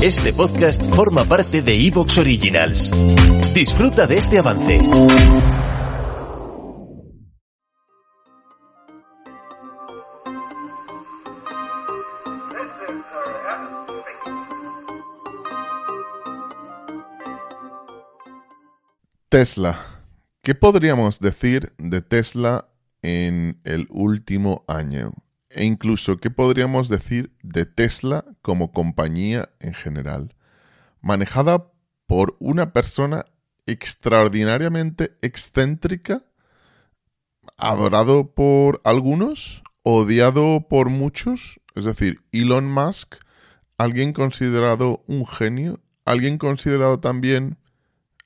Este podcast forma parte de Evox Originals. Disfruta de este avance. Tesla. ¿Qué podríamos decir de Tesla en el último año? E incluso, ¿qué podríamos decir de Tesla como compañía en general? Manejada por una persona extraordinariamente excéntrica, adorado por algunos, odiado por muchos, es decir, Elon Musk, alguien considerado un genio, alguien considerado también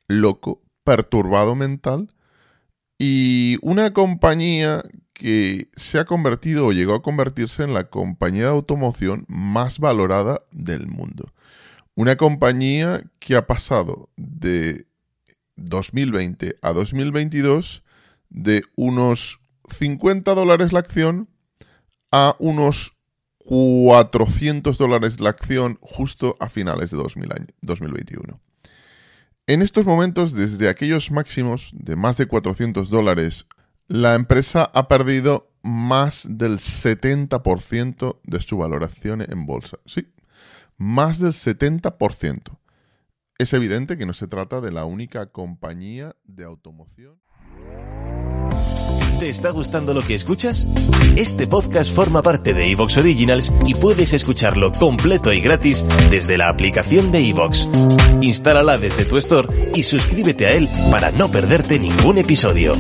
loco, perturbado mental, y una compañía que se ha convertido o llegó a convertirse en la compañía de automoción más valorada del mundo. Una compañía que ha pasado de 2020 a 2022 de unos 50 dólares la acción a unos 400 dólares la acción justo a finales de 2021. En estos momentos, desde aquellos máximos de más de 400 dólares, la empresa ha perdido más del 70% de su valoración en bolsa. Sí, más del 70%. Es evidente que no se trata de la única compañía de automoción. ¿Te está gustando lo que escuchas? Este podcast forma parte de Evox Originals y puedes escucharlo completo y gratis desde la aplicación de Evox. Instálala desde tu store y suscríbete a él para no perderte ningún episodio.